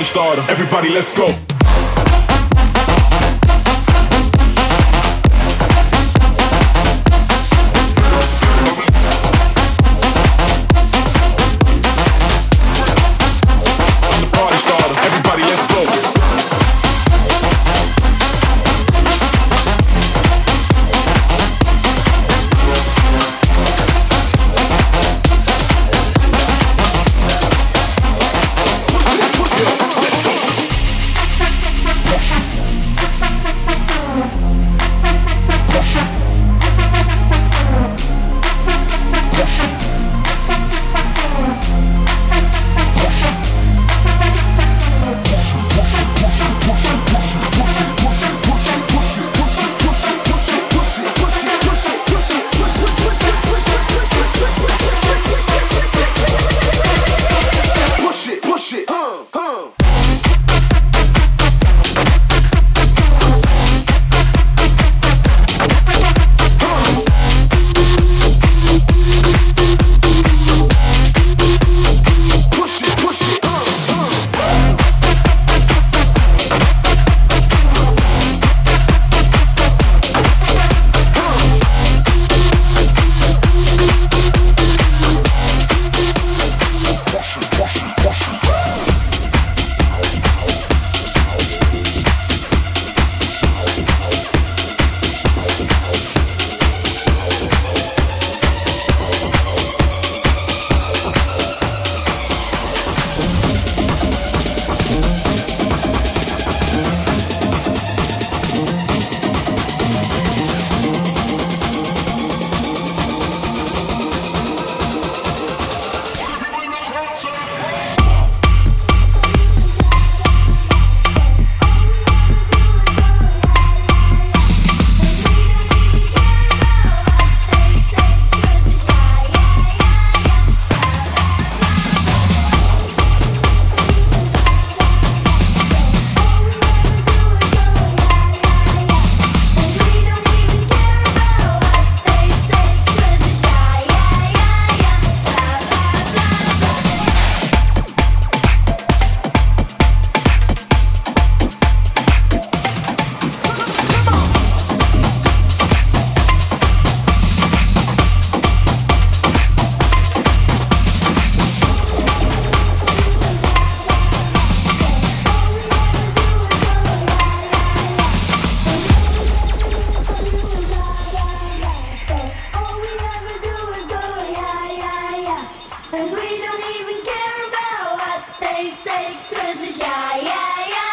party starter. Everybody, let's go. Yeah. And we don't even care about what they say, cause it's yeah, yeah, yeah.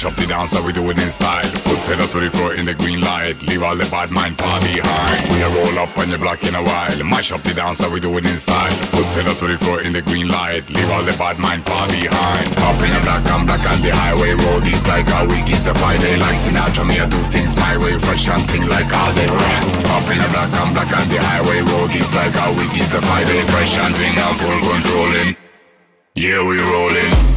Mash up the dance, how we do it in style. Foot pedal to the floor in the green light. Leave all the bad mind far behind. We roll up on your block in a while. Mash up the dance, how we do it in style. Foot pedal to the floor in the green light. Leave all the bad mind far behind. Up in the black, I'm black on the highway. Roll deep like a week is a Friday. Like Sinatra, me I do things my way. Fresh and thing like all day. Up in the black, I'm black on the highway. Roll deep like a week is a Friday. Fresh and thing, I'm full controlling. Yeah, we rolling.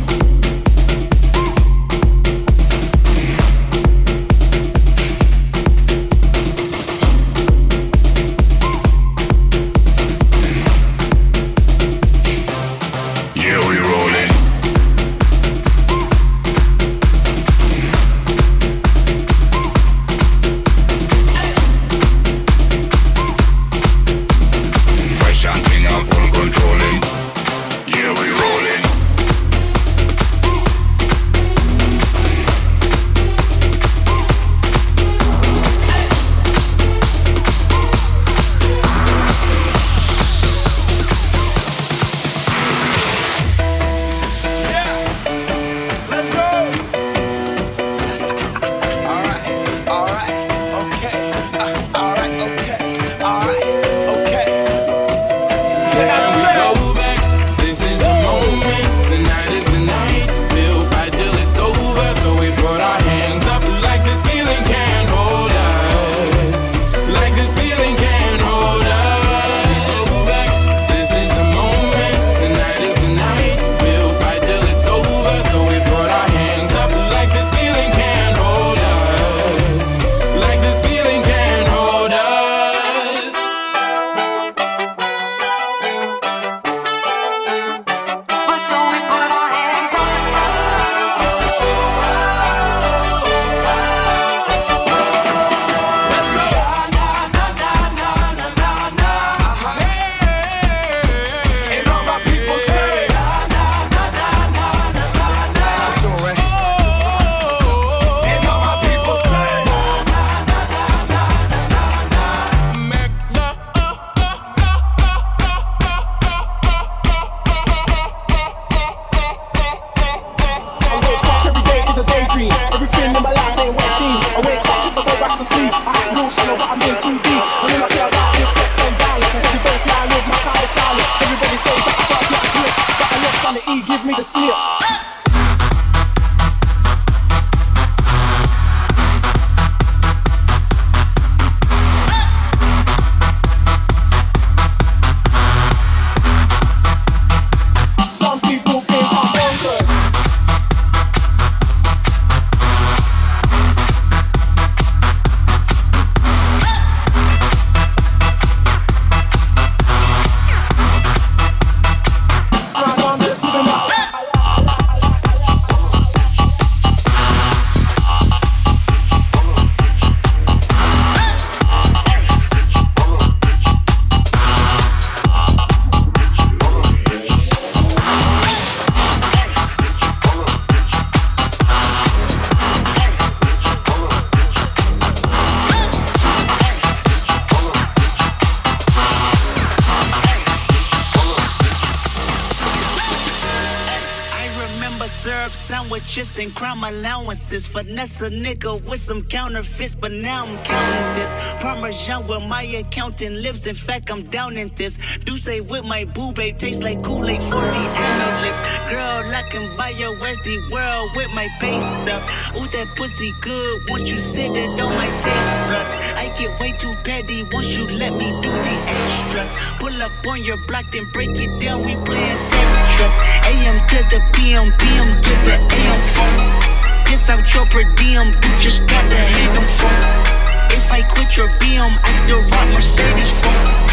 And crime allowances. Finesse a nigga with some counterfeits, but now I'm counting this. Parmesan where my accountant lives. In fact, I'm down in this. Do say with my boo babe tastes like Kool-Aid for the analyst. Girl, I can buy your Westy world with my base stuff. Ooh, that pussy good. Won't you sit it on my taste buds? I get way too petty once you let me do the extras. Pull up on your block, then break it down. We playing Tetris. AM to the PM, PM to the AM phone. Piss out your per diem, you just gotta hit them phone. If I quit your BM, I still rock Mercedes phone.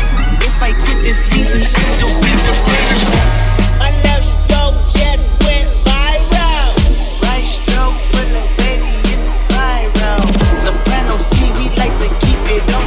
If I quit this season, I still be the greatest phone. My left stroke just went viral. Right stroke put a baby in the spiral. Soprano C, we like to keep it on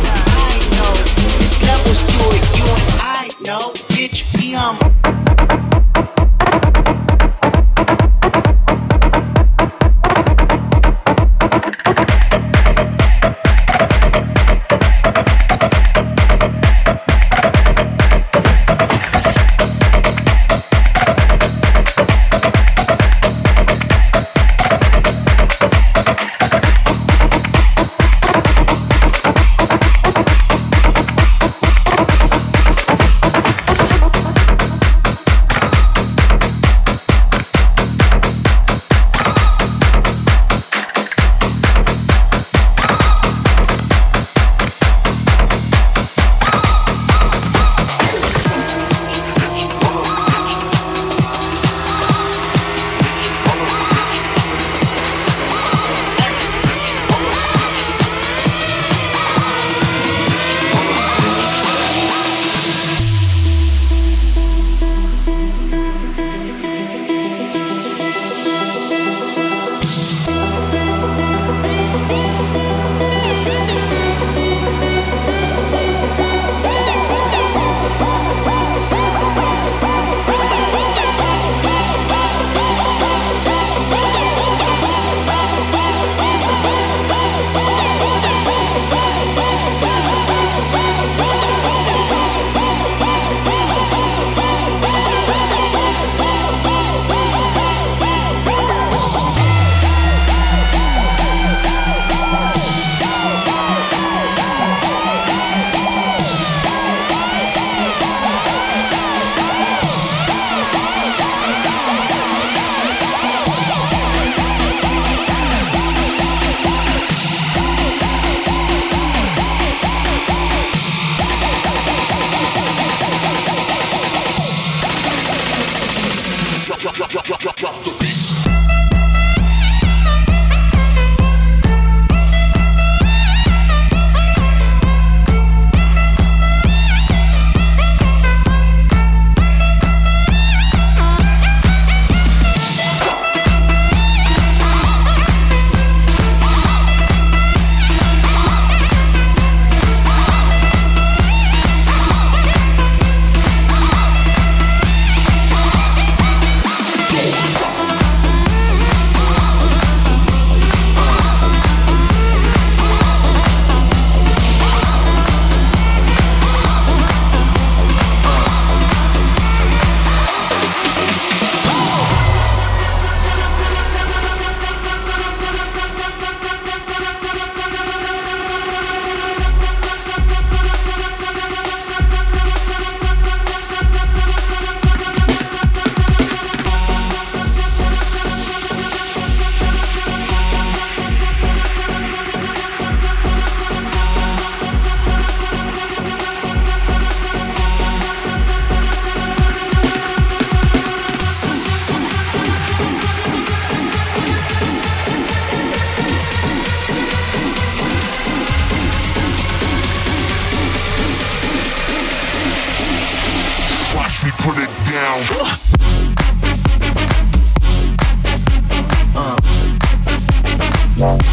down. Uh.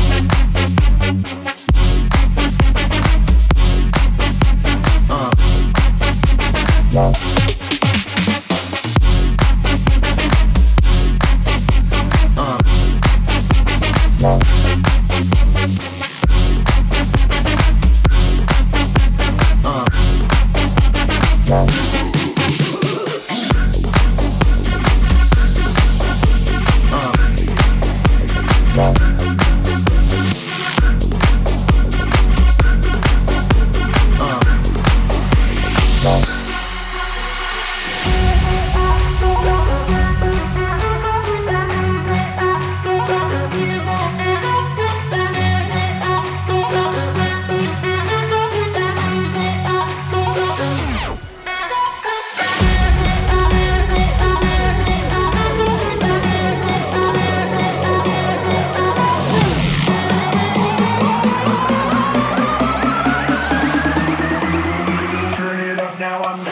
now I'm